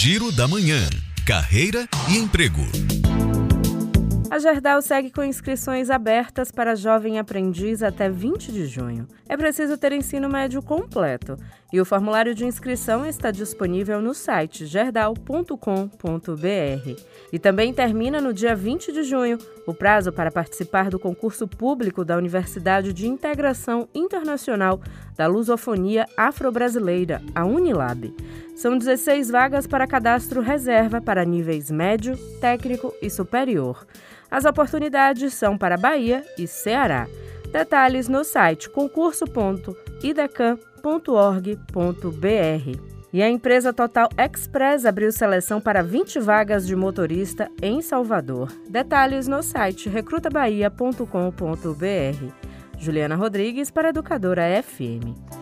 Giro da Manhã. Carreira e emprego. A Gerdau segue com inscrições abertas para jovem aprendiz até 20 de junho. É preciso ter ensino médio completo e o formulário de inscrição está disponível no site gerdau.com.br. E também termina no dia 20 de junho o prazo para participar do concurso público da Universidade de Integração Internacional da Lusofonia Afro-Brasileira, a Unilab. São 16 vagas para cadastro reserva para níveis médio, técnico e superior. As oportunidades são para Bahia e Ceará. Detalhes no site concurso.idecam.org.br. E a empresa Total Express abriu seleção para 20 vagas de motorista em Salvador. Detalhes no site recrutabahia.com.br. Juliana Rodrigues para Educadora FM.